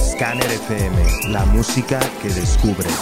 Scanner FM, la música que descubres.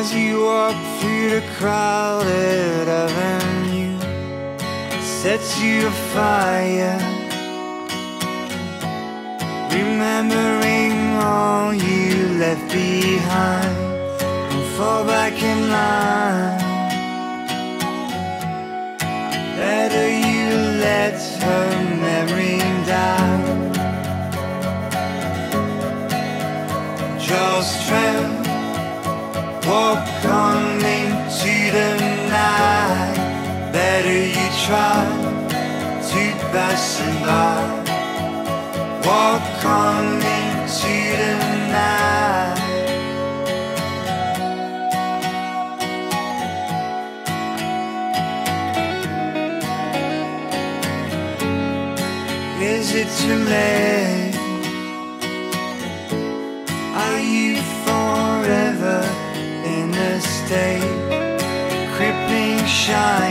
As you walk through the crowded avenue Sets you afire. Remembering all you left behind And fall back in line. Better you let her memory die Just trail walk on into the night. Better you try to pass it by. Walk on into the night. Is it too late? Are you crippling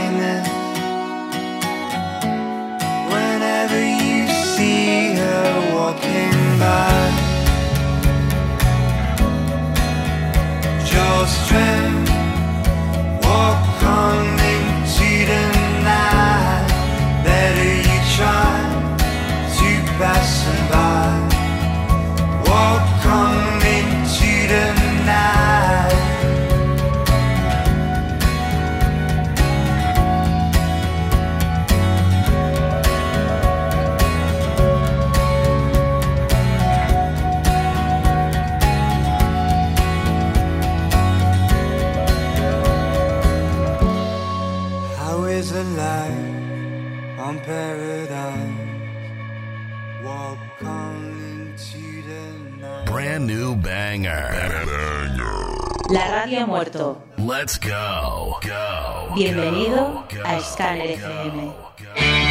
radio muerto. Let's go. Go. Bienvenido go, a Scanner FM.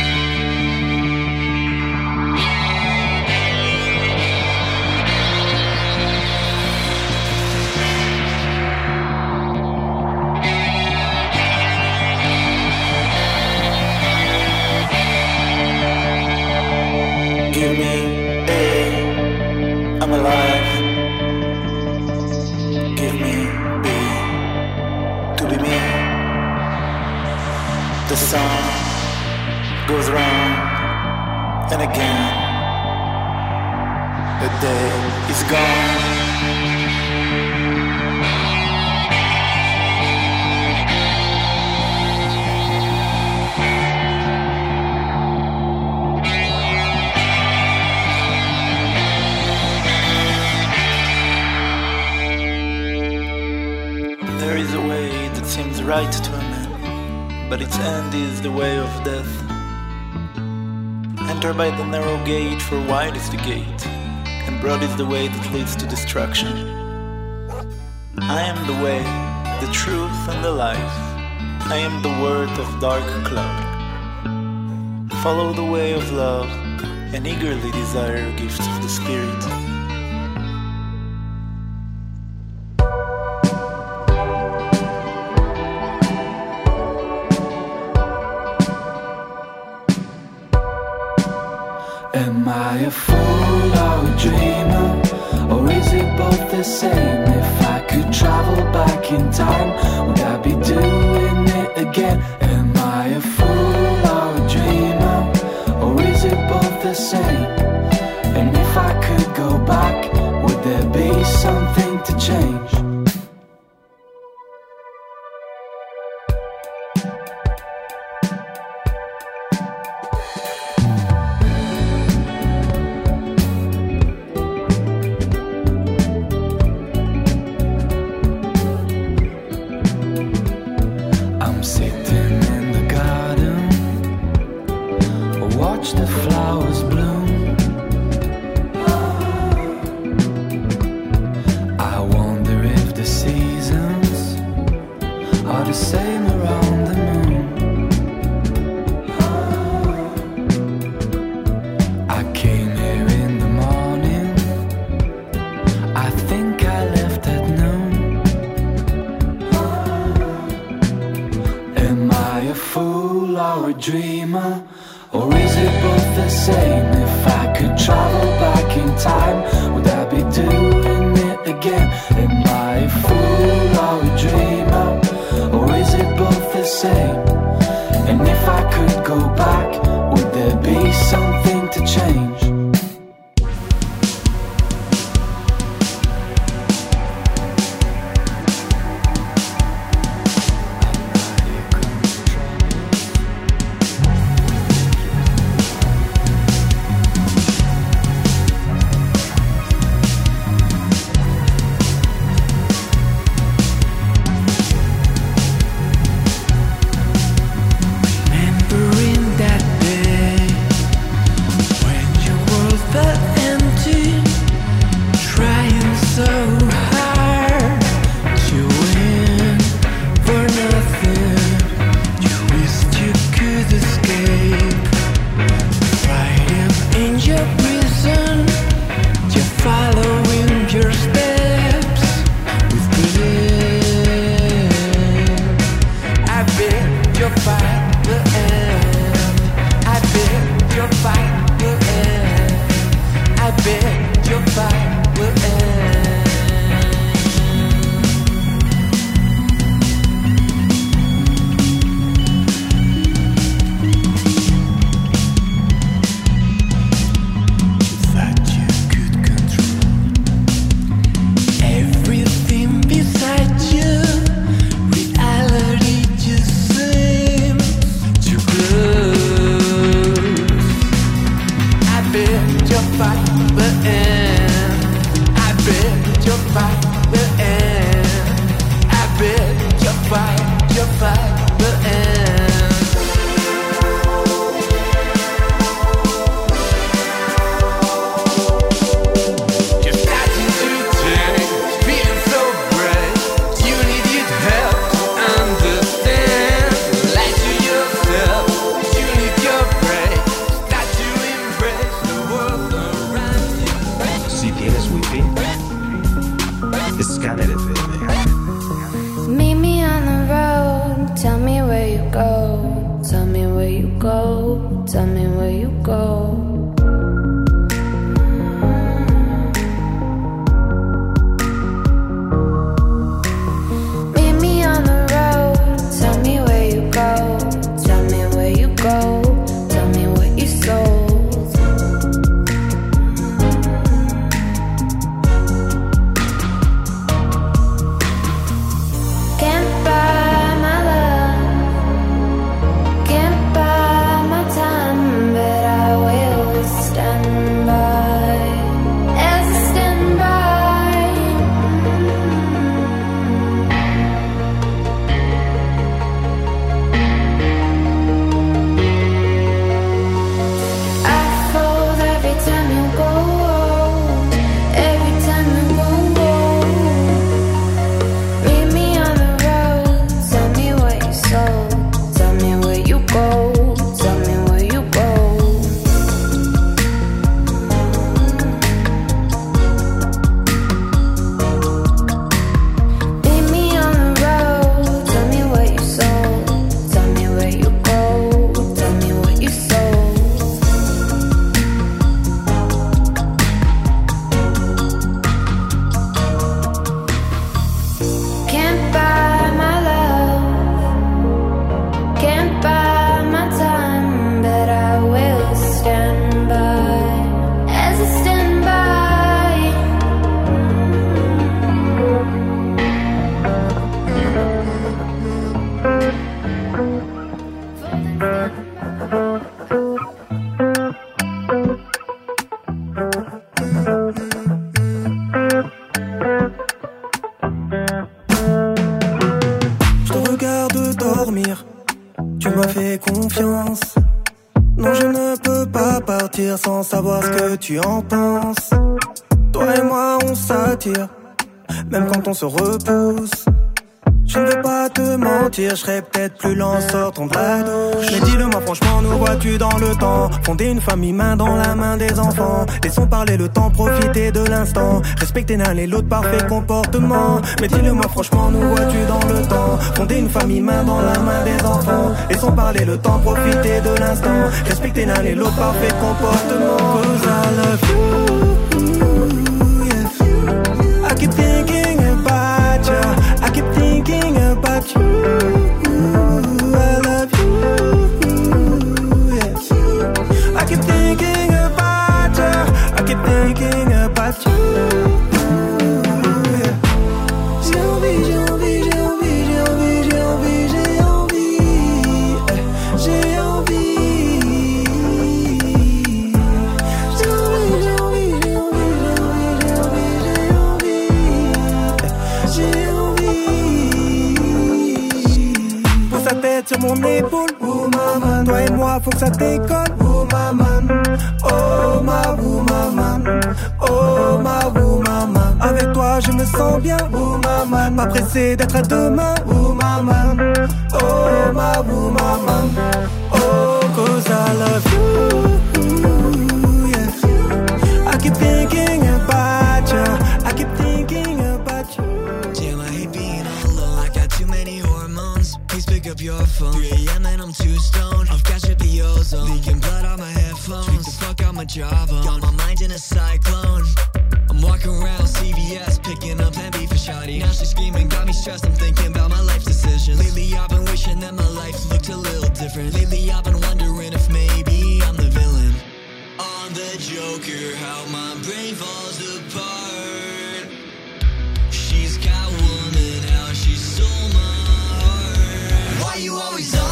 Sun goes round and again. The day is gone. There is a way that seems right to man, but its end is the way of death. Enter by the narrow gate, for wide is the gate, and broad is the way that leads to destruction. I am the way, the truth, and the life. I am the word of dark cloud. Follow the way of love, and eagerly desire gifts of the Spirit. The flowers bloom. I wonder if the seasons are the same around the moon. I came here in the morning. I think I left at noon. Am I a fool or a dreamer? Same? If I could travel back in time, would I be doing it again? Am I a fool or a dreamer? Or is it both the same? And if I could go back, tu en penses. Toi et moi, on s'attire, même quand on se repousse. Je serais peut-être plus lent en sortant de la douche. Mais dis-le-moi franchement, nous vois-tu dans le temps? Fonder une famille main dans la main des enfants. Laissons parler le temps, profiter de l'instant. Respecter l'un et l'autre, parfait comportement. Mais dis-le-moi franchement, nous vois-tu dans le temps? Fonder une famille main dans la main des enfants. Laissons parler le temps, profiter de l'instant. Respecter l'un et l'autre, parfait comportement. You. Pressé d'être à demain, oh maman. Oh ma oh I love you. I keep thinking about you. I keep thinking about you. Too many hormones. Please pick up your phone. 3 a.m. and I'm too stoned. I've got shit the ozone. Leaking blood on my headphones. Tweak the fuck out my Java. Got my mind in a cyclone. I'm walking around CVS, picking up Plan B for Shotty. Now she's screaming, got me stressed. I'm thinking about my life decisions. Lately, I've been wishing that my life looked a little different. Lately, I've been wondering if maybe I'm the villain. On the Joker, how my brain falls apart. She's Catwoman, how she stole my heart. Why you always on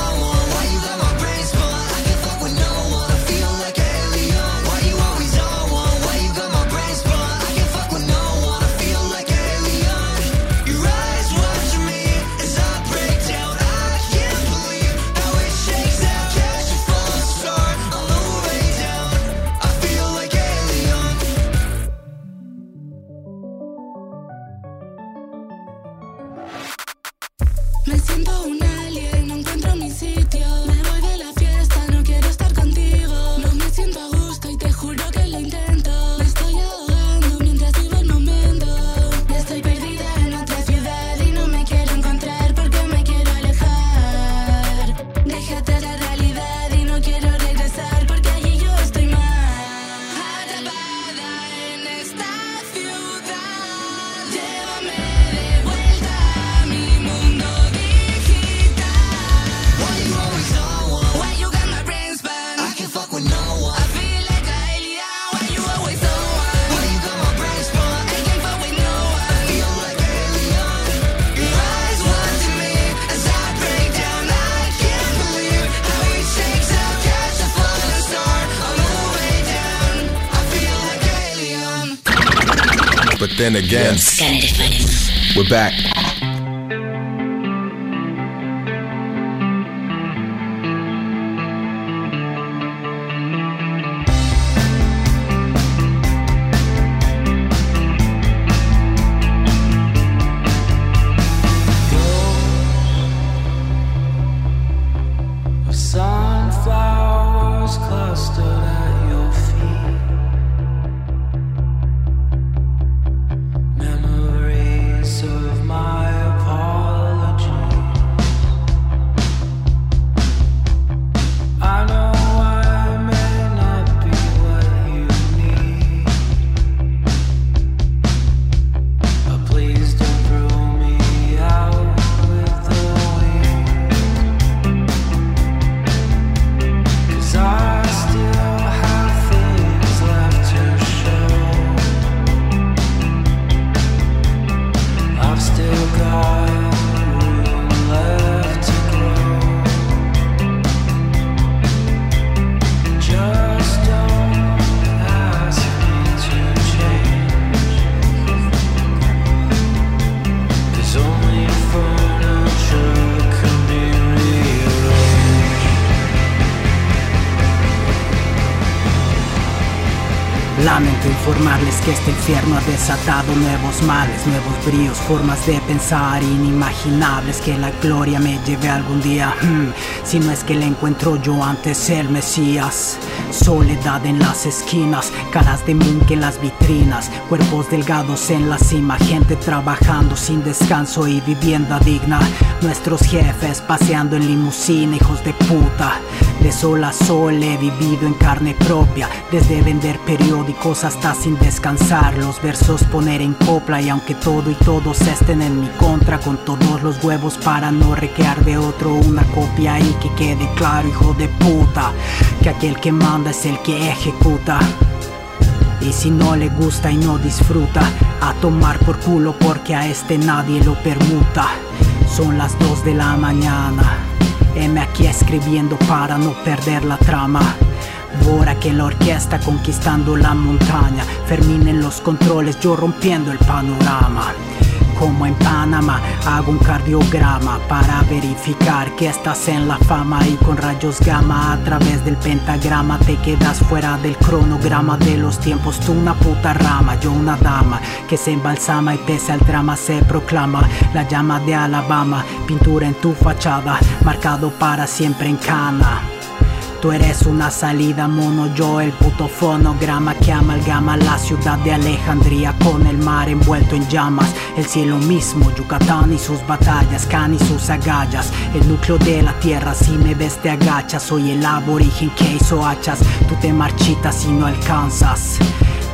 then again, we're back. Que este infierno ha desatado nuevos males, nuevos bríos, formas de pensar inimaginables. Que la gloria me lleve algún día, hmm, si no es que le encuentro yo antes el Mesías. Soledad en las esquinas, caras de mink en las vitrinas, cuerpos delgados en la cima, gente trabajando sin descanso y vivienda digna. Nuestros jefes paseando en limusina, hijos de puta. De sol a sol he vivido en carne propia, desde vender periódicos hasta sin descansar, los versos poner en copla y aunque todo y todos estén en mi contra, con todos los huevos para no recrear de otro una copia y que quede claro, hijo de puta, que aquel que manda es el que ejecuta. Y si no le gusta y no disfruta, a tomar por culo porque a este nadie lo permuta. Son las 2 de la mañana. M aquí escribiendo para no perder la trama. Bora que la orquesta conquistando la montaña. Fermín en los controles, yo rompiendo el panorama. Como en Panamá, hago un cardiograma para verificar que estás en la fama y con rayos gamma a través del pentagrama te quedas fuera del cronograma de los tiempos. Tú una puta rama, yo una dama que se embalsama y pese al drama se proclama la llama de Alabama. Pintura en tu fachada, marcado para siempre en cana. Tú eres una salida mono, yo el puto fonograma que amalgama la ciudad de Alejandría con el mar envuelto en llamas, el cielo mismo, Yucatán y sus batallas, Can y sus agallas, el núcleo de la tierra, si me ves te agachas, soy el aborigen que hizo hachas, tú te marchitas y no alcanzas.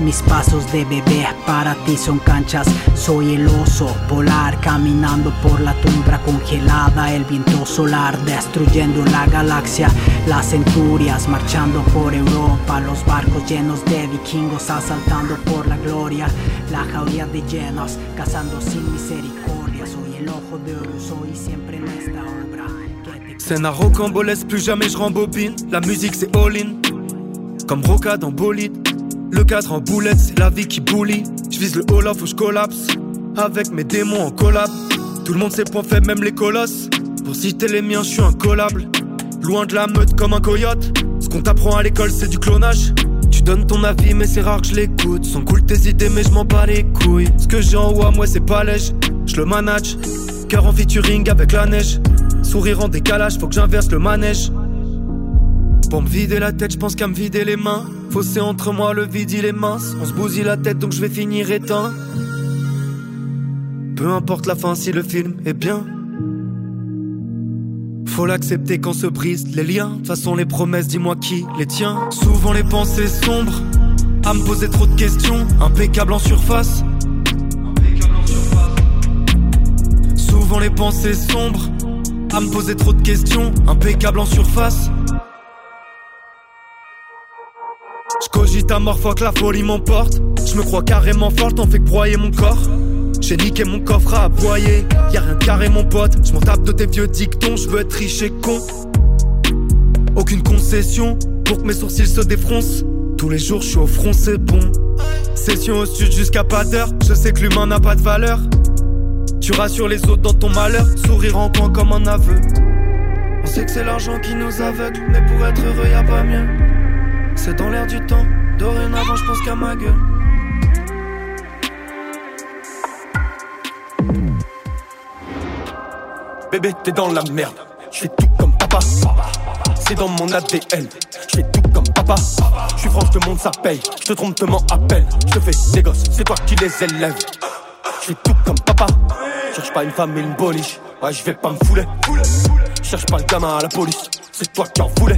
Mis pasos de bebé para ti son canchas. Soy el oso polar caminando por la tundra congelada. El viento solar destruyendo la galaxia. Las centurias marchando por Europa. Los barcos llenos de vikingos asaltando por la gloria. La jauría de llenos cazando sin misericordia. Soy el ojo de oro, soy siempre en esta obra. Scène à rocambolesque, plus jamais je rembobine. La musique c'est all-in, comme rocade en bolide. Le cadre en boulette, c'est la vie qui boulie. Je vise le haut là, faut je collapse. Avec mes démons en collab. Tout le monde sait point faible, même les colosses. Pour citer les miens, je suis incollable. Loin de la meute comme un coyote. Ce qu'on t'apprend à l'école, c'est du clonage. Tu donnes ton avis, mais c'est rare que je l'écoute. Sont cool tes idées, mais je m'en bats les couilles. Ce que j'ai en haut à moi, c'est pas lèche. Je le manage. Cœur en featuring avec la neige. Sourire en décalage, faut que j'inverse le manège. Pour me vider la tête, je pense qu'à me vider les mains. Fossé entre moi, le vide il est mince. On se bousille la tête, donc je vais finir éteint. Peu importe la fin si le film est bien. Faut l'accepter quand se brisent les liens. De toute façon, les promesses, dis-moi qui les tient. Souvent les pensées sombres, à me poser trop de questions. Impeccable en surface. Souvent les pensées sombres, à me poser trop de questions. Impeccable en surface. Je cogite à mort, faut que la folie m'emporte. Je me crois carrément fort, t'en fais que broyer mon corps. J'ai niqué mon coffre à aboyer. Y'a rien carré, mon pote. Je m'en tape de tes vieux dictons, je veux être riche et con. Aucune concession pour que mes sourcils se défroncent. Tous les jours, je suis au front, c'est bon. Session au sud jusqu'à pas d'heure, je sais que l'humain n'a pas de valeur. Tu rassures les autres dans ton malheur, sourire en coin comme un aveu. On sait que c'est l'argent qui nous aveugle, mais pour être heureux y a pas mieux. C'est dans l'air du temps, dorénavant je pense qu'à ma gueule. Bébé, t'es dans la merde. Je tout comme papa. C'est dans mon ADN. Je tout comme papa. Je suis franche, te monde ça paye. Je te trompe, te mens à peine. Je te fais des gosses, c'est toi qui les élèves. Je tout comme papa. Cherche pas une femme et une boliche. Ouais, je vais pas me fouler. Cherche pas le gamin à la police. C'est toi qui en voulais.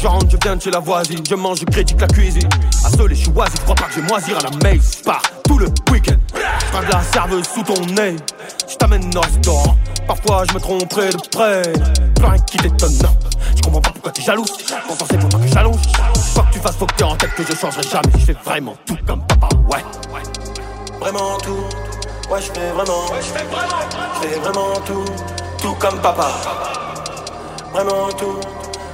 Je rentre, je viens de chez la voisine. Je mange, je critique la cuisine. Assolé, je suis oisif. Crois pas que je moisir à la maze. Par tout le week-end. Je la serveuse sous ton nez. Je t'amène au restaurant. Parfois, je me tromperai de près. Plein qui t'étonne. Je comprends pas pourquoi t'es jalouse. Pourtant, c'est pour pas que j'allonge. Quoi que tu fasses, faut que en tête que je changerai jamais. Je fais vraiment tout comme papa. Ouais. Vraiment tout. Ouais, je fais vraiment. Je fais vraiment tout. Tout comme papa. Vraiment tout.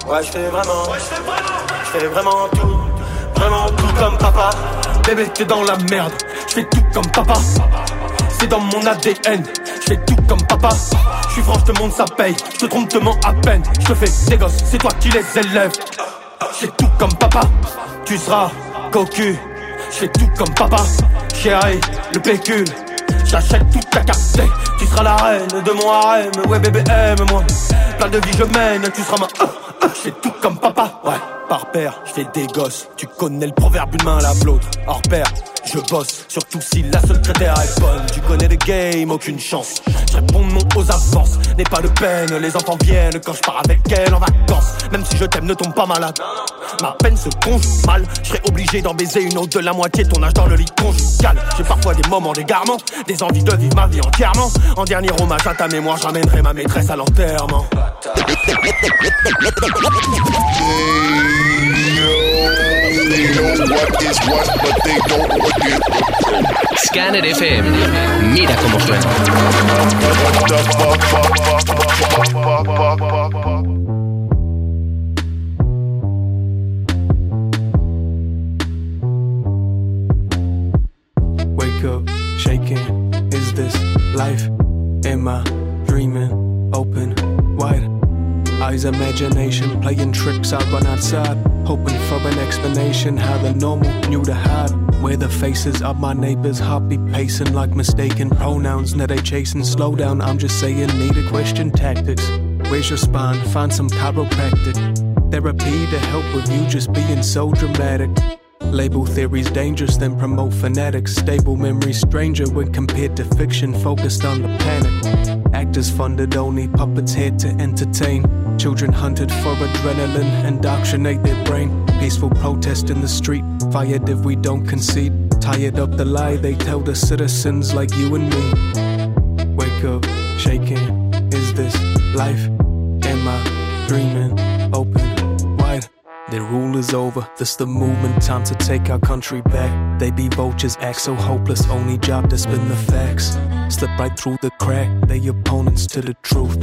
Ouais, je fais vraiment. Je fais vraiment tout. Vraiment tout comme papa. Bébé, t'es dans la merde. Je fais tout comme papa. C'est dans mon ADN. Je fais tout comme papa. Je suis franche, te monde ça paye. Je te trompe, te mens à peine. Je te fais des gosses, c'est toi qui les élèves. Je fais tout comme papa. Tu seras cocu. Je fais tout comme papa. Chérie, le pécule. J'achète toute ta carte. Tu seras la reine de mon harem. Ouais, bébé, aime-moi. Plein de vie, je mène. Tu seras ma. Je fais tout comme papa. Ouais par père, je fais des gosses. Tu connais le proverbe, une main lave l'autre. Hors père, je bosse, surtout si la secrétaire est bonne. Tu connais le game, aucune chance. Je réponds non aux avances, n'aie pas de peine. Les enfants viennent quand je pars avec elle en vacances. Même si je t'aime, ne tombe pas malade. Ma peine se conjugue mal. Je serais obligé d'en baiser une autre de la moitié ton âge dans le lit conjugal. J'ai parfois des moments d'égarement, des envies de vivre ma vie entièrement. En dernier hommage à ta mémoire, j'amènerai ma maîtresse à l'enterrement. Scanner FM. Mira cómo suena. Wake up, shaking. Is this life? Am I dreaming? Open, wide. Eyes, imagination, playing tricks out run outside. Hoping for an explanation how the normal knew to hide. Where the faces of my neighbors heartbeat pacing like mistaken pronouns. Now they chasing, slow down. I'm just saying, need a question tactics. Where's your spine? Find some chiropractic therapy to help with you just being so dramatic. Label theories dangerous, then promote fanatics. Stable memories stranger when compared to fiction focused on the panic. Actors funded only, puppets here to entertain. Children hunted for adrenaline, indoctrinate their brain. Peaceful protest in the street, fired if we don't concede. Tired of the lie they tell the citizens like you and me. Wake up, shaking. Is this life? Am I dreaming? Open, wide. Their rule is over, this the movement, time to take our country back. They be vultures, act so hopeless, only job to spin the facts. Slip right through the crack, they opponents to the truth.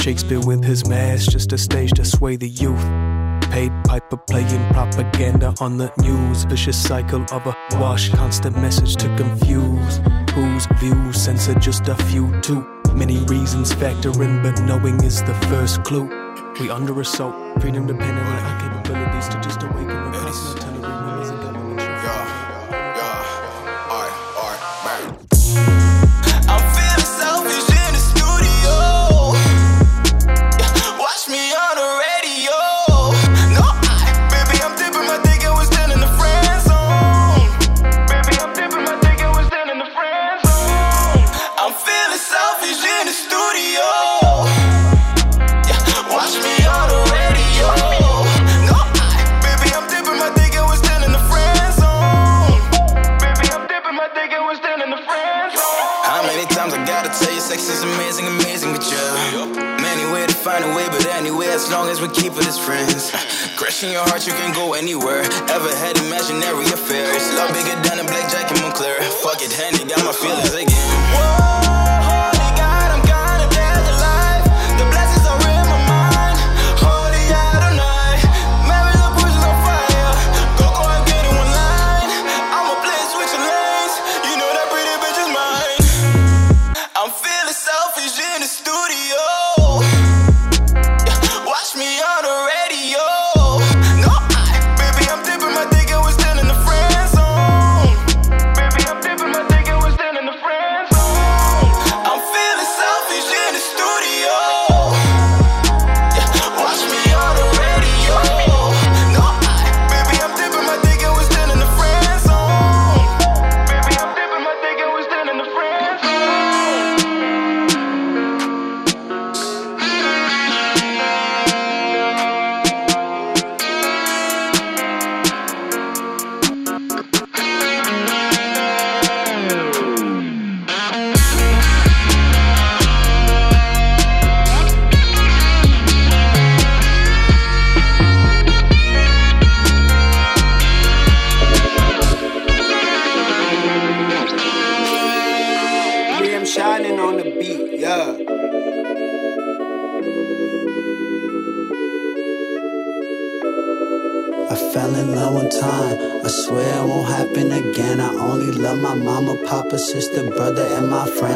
Shakespeare with his mask, just a stage to sway the youth. Paid piper playing propaganda on the news. Vicious cycle of a wash, constant message to confuse. Whose views censor just a few too many reasons factor in, but knowing is the first clue. We under assault, freedom dependent on our capabilities to just awaken the sex is amazing, amazing with you? Many way to find a way, but anyway, as long as we keep it as friends. Crushing your heart, you can go anywhere. Ever had imaginary affairs? Love bigger than a blackjack in Montclair. Fuck it, Henny, got my feelings again. Holy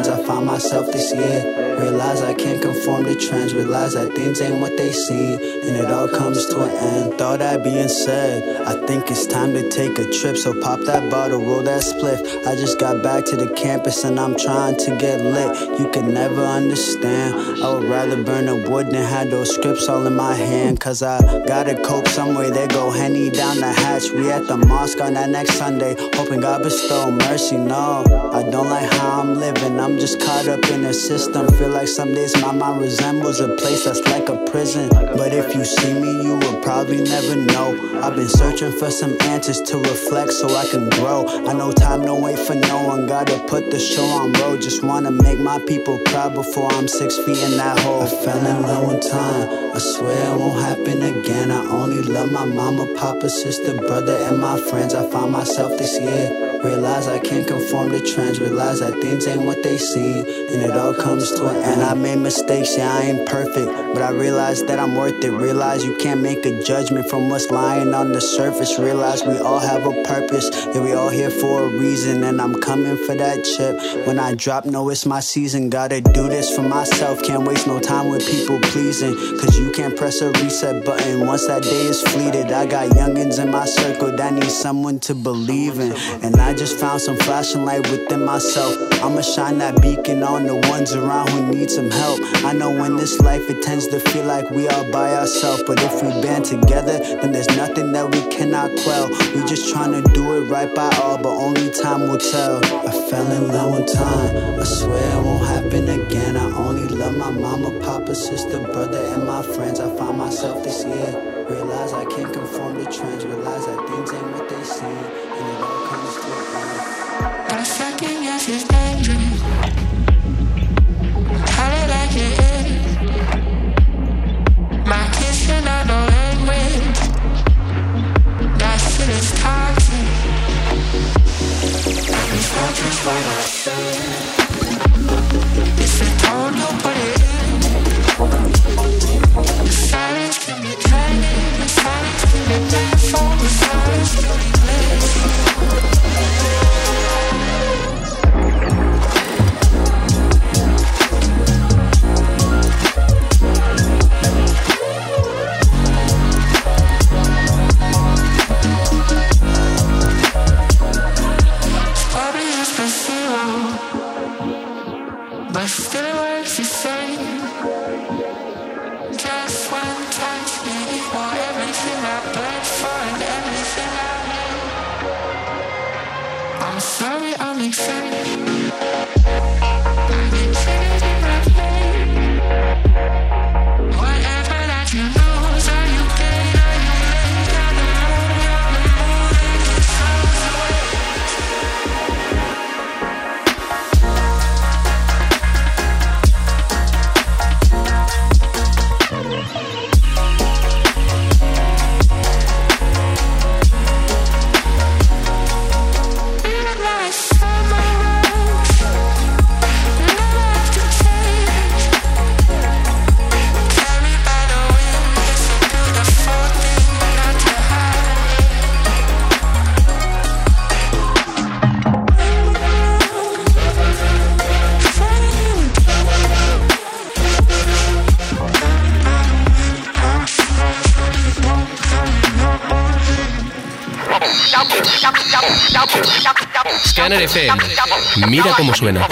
I found myself this year. Realize I can't conform to trends. Realize that things ain't what they seem. And it all comes to an end. Thought that being said, I think it's time to take a trip. So pop that bottle, roll that spliff. I just got back to the campus and I'm trying to get lit. You can never understand. I would rather burn the wood than have those scripts all in my hand. Cause I gotta cope some way. They go Henny down the hatch. We at the mosque on that next Sunday. Hoping God bestow mercy. No, I don't like how I'm living. I'm just caught up in a system. Feel like some days my mind resembles a place that's like a prison. But if you see me, you will probably never know. I've been searching for some answers to reflect so I can grow. I know time don't wait for no one. Gotta put the show on road. Just wanna make my people proud before I'm six feet in that hole. I fell in love one time. I swear it won't happen again. I only love my mama, papa, sister, brother, and my friends. I found myself this year. Realize I can't conform to trends. Realize that things ain't what they seem. And it all comes to an end. I made mistakes, yeah, I ain't perfect. But I realize that I'm worth it. Realize you can't make a judgment from what's lying on the surface. Realize we all have a purpose. Yeah, we all here for a reason. And I'm coming for that chip. When I drop, know it's my season. Gotta do this for myself. Can't waste no time with people pleasing. Cause you can't press a reset button once that day is fleeted. I got youngins in my circle that need someone to believe in. And I just found some flashing light within myself. I'ma shine that beacon on the ones around who need some help. I know in this life it tends to feel like we are by ourselves. But if we band together, then there's nothing that we cannot quell. We just trying to do it right by all, but only time will tell. I fell in love one time. I swear it won't happen again. I only love my mama, papa, sister, brother, and my friends. I found myself this year. Realize I can't conform to trends. Realize that things ain't what they seem. And it all comes to an end. Mira cómo suena.